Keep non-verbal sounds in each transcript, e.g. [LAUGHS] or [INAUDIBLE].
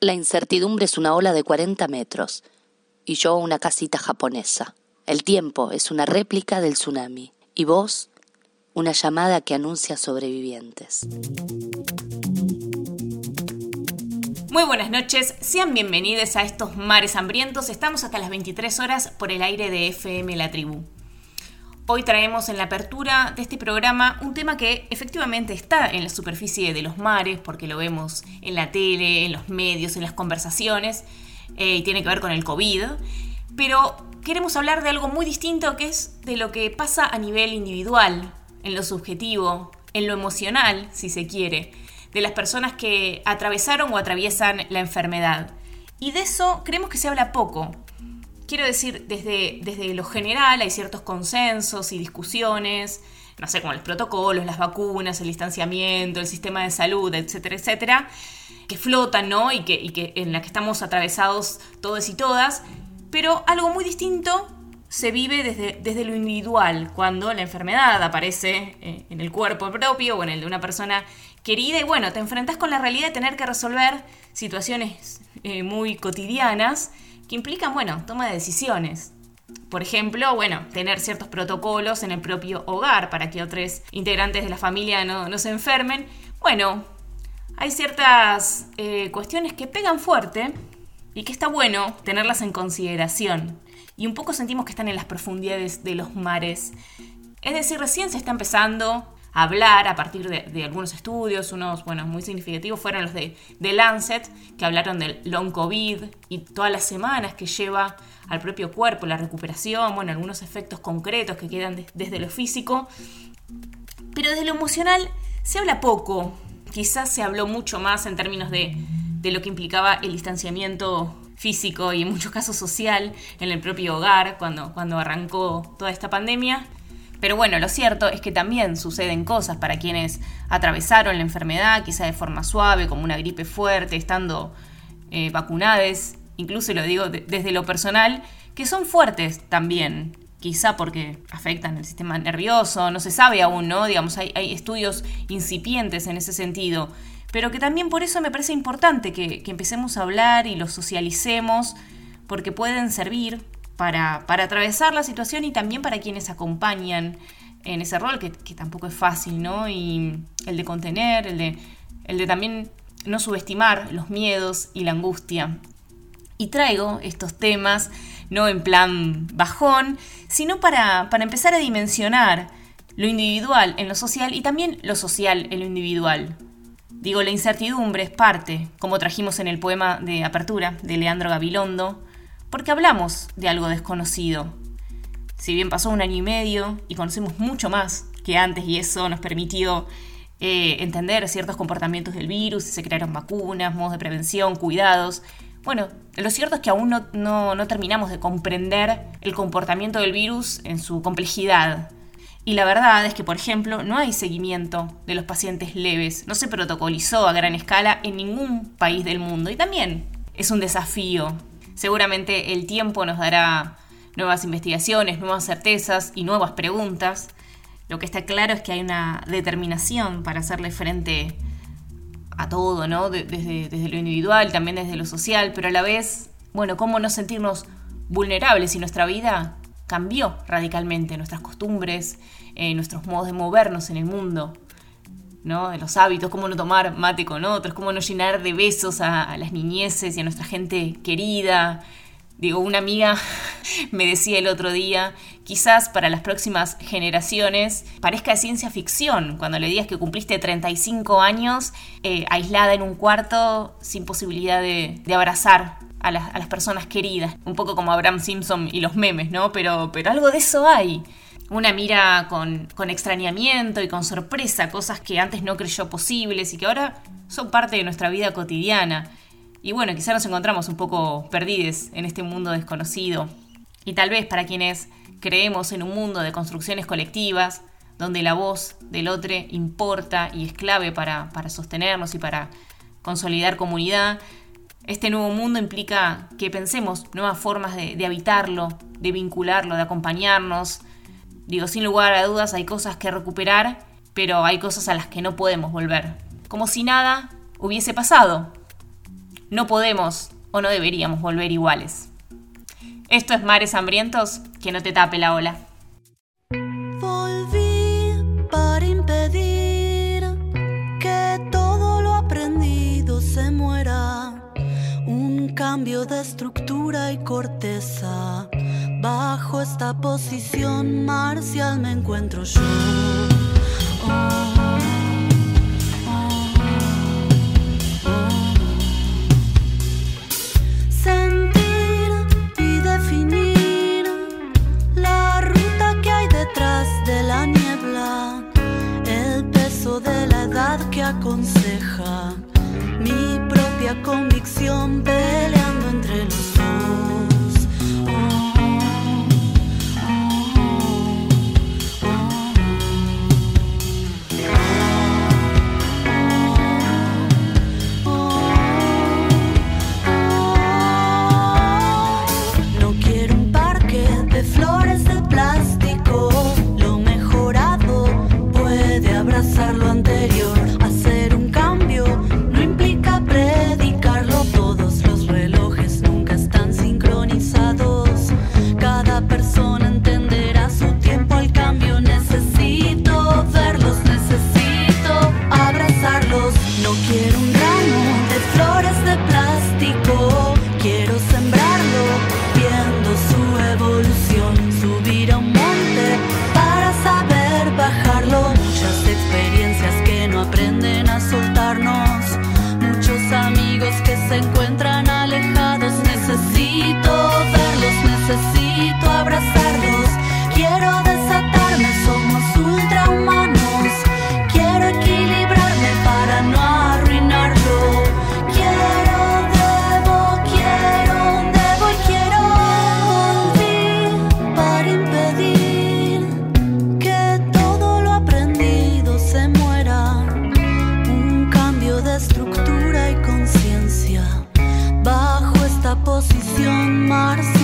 La incertidumbre es una ola de 40 metros y yo una casita japonesa. El tiempo es una réplica del tsunami y vos una llamada que anuncia sobrevivientes. Muy buenas noches, sean bienvenidos a estos mares hambrientos. Estamos hasta las 23 horas por el aire de FM La Tribu. Hoy traemos en la apertura de este programa un tema que efectivamente está en la superficie de los mares, porque lo vemos en la tele, en los medios, en las conversaciones, eh, y tiene que ver con el COVID. Pero queremos hablar de algo muy distinto que es de lo que pasa a nivel individual, en lo subjetivo, en lo emocional, si se quiere, de las personas que atravesaron o atraviesan la enfermedad. Y de eso creemos que se habla poco. Quiero decir, desde, desde lo general hay ciertos consensos y discusiones, no sé, como los protocolos, las vacunas, el distanciamiento, el sistema de salud, etcétera, etcétera, que flotan, ¿no? Y que, en la que estamos atravesados todos y todas. Pero algo muy distinto se vive desde, desde lo individual, cuando la enfermedad aparece eh, en el cuerpo propio o en el de una persona querida y bueno, te enfrentas con la realidad de tener que resolver situaciones eh, muy cotidianas que implican, bueno, toma de decisiones. Por ejemplo, bueno, tener ciertos protocolos en el propio hogar para que otros integrantes de la familia no, se enfermen. Bueno, hay ciertas eh, cuestiones que pegan fuerte y que está bueno tenerlas en consideración. Y un poco sentimos que están en las profundidades de los mares. Es decir, recién se está empezando hablar a partir de, algunos estudios, unos bueno, muy significativos fueron los de, de, Lancet, que hablaron del long COVID y todas las semanas que lleva al propio cuerpo la recuperación, bueno, algunos efectos concretos que quedan desde lo físico. Pero desde lo emocional se habla poco, quizás se habló mucho más en términos de, de lo que implicaba el distanciamiento físico y en muchos casos social en el propio hogar cuando, cuando arrancó toda esta pandemia. Pero bueno, lo cierto es que también suceden cosas para quienes atravesaron la enfermedad, quizá de forma suave, como una gripe fuerte, estando eh, incluso lo digo desde lo personal, que son fuertes también, quizá porque afectan el sistema nervioso, no se sabe aún, ¿no? Digamos, hay, estudios incipientes en ese sentido, pero que también por eso me parece importante que, que empecemos a hablar y los socialicemos, porque pueden servir para, atravesar la situación y también para quienes acompañan en ese rol, que, tampoco es fácil, ¿no? Y el de contener, el de, el de también no subestimar los miedos y la angustia. Y traigo estos temas no en plan bajón, sino para, para empezar a dimensionar lo individual en lo social y también lo social en lo individual. Digo, la incertidumbre es parte, como trajimos en el poema de apertura de Leandro Gabilondo, porque hablamos de algo desconocido. Si bien pasó un año y medio y conocemos mucho más que antes y eso nos permitió eh, entender ciertos comportamientos del virus, se crearon vacunas, modos de prevención, cuidados. Bueno, lo cierto es que aún no, no terminamos de comprender el comportamiento del virus en su complejidad. Y la verdad es que, por ejemplo, no hay seguimiento de los pacientes leves, no se protocolizó a gran escala en ningún país del mundo. Y también es un desafío Seguramente el tiempo nos dará nuevas investigaciones, nuevas certezas y nuevas preguntas. Lo que está claro es que hay una determinación para hacerle frente a todo, ¿no? Desde, lo individual, también desde lo social, pero a la vez, bueno, ¿cómo no sentirnos vulnerables si nuestra vida cambió radicalmente, nuestras costumbres, eh, nuestros modos de movernos en el mundo? ¿No? De los hábitos, cómo no tomar mate con otros, cómo no llenar de besos a, las niñeces y a nuestra gente querida. Digo, una amiga [LAUGHS] me decía el otro día, quizás para las próximas generaciones parezca de ciencia ficción cuando le digas que cumpliste 35 años eh, aislada en un cuarto sin posibilidad de, abrazar a las, a las, personas queridas. Un poco como Abraham Simpson y los memes, ¿no? Pero, pero algo de eso hay una mira con, extrañamiento y con sorpresa, cosas que antes no creyó posibles y que ahora son parte de nuestra vida cotidiana. Y bueno, quizá nos encontramos un poco perdidos en este mundo desconocido. Y tal vez para quienes creemos en un mundo de construcciones colectivas, donde la voz del otro importa y es clave para, sostenernos y para consolidar comunidad, este nuevo mundo implica que pensemos nuevas formas de habitarlo, de vincularlo, de acompañarnos, Digo, sin lugar a dudas hay cosas que recuperar, pero hay cosas a las que no podemos volver. Como si nada hubiese pasado. no podemos o no deberíamos volver iguales. Esto es Mares Hambrientos, que no te tape la ola. Volví para impedir que todo lo aprendido se muera. Un cambio de estructura y corteza. Bajo esta posición marcial me encuentro yo. Oh. Mars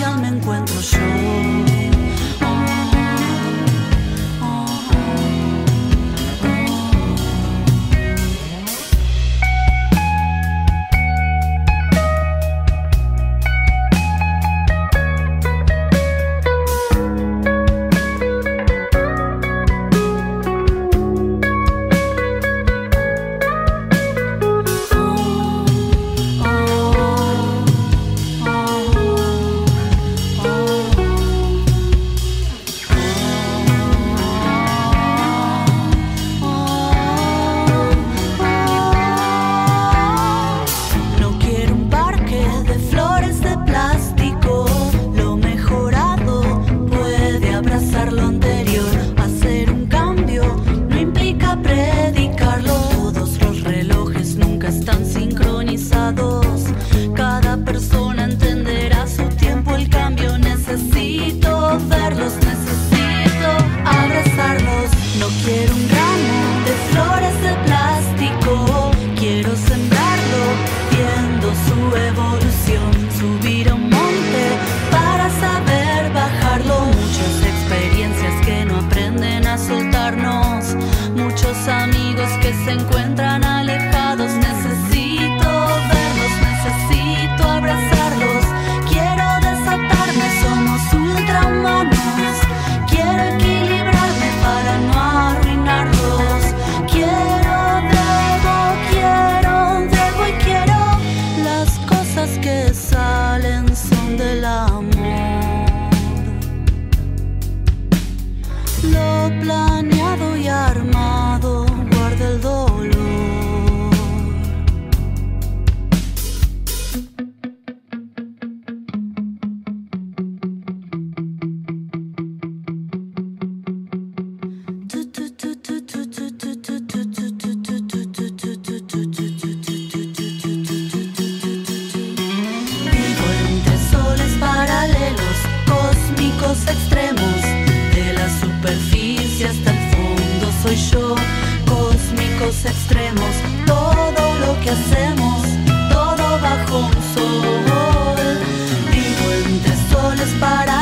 todo lo que hacemos, todo bajo un sol. Vivo entre soles para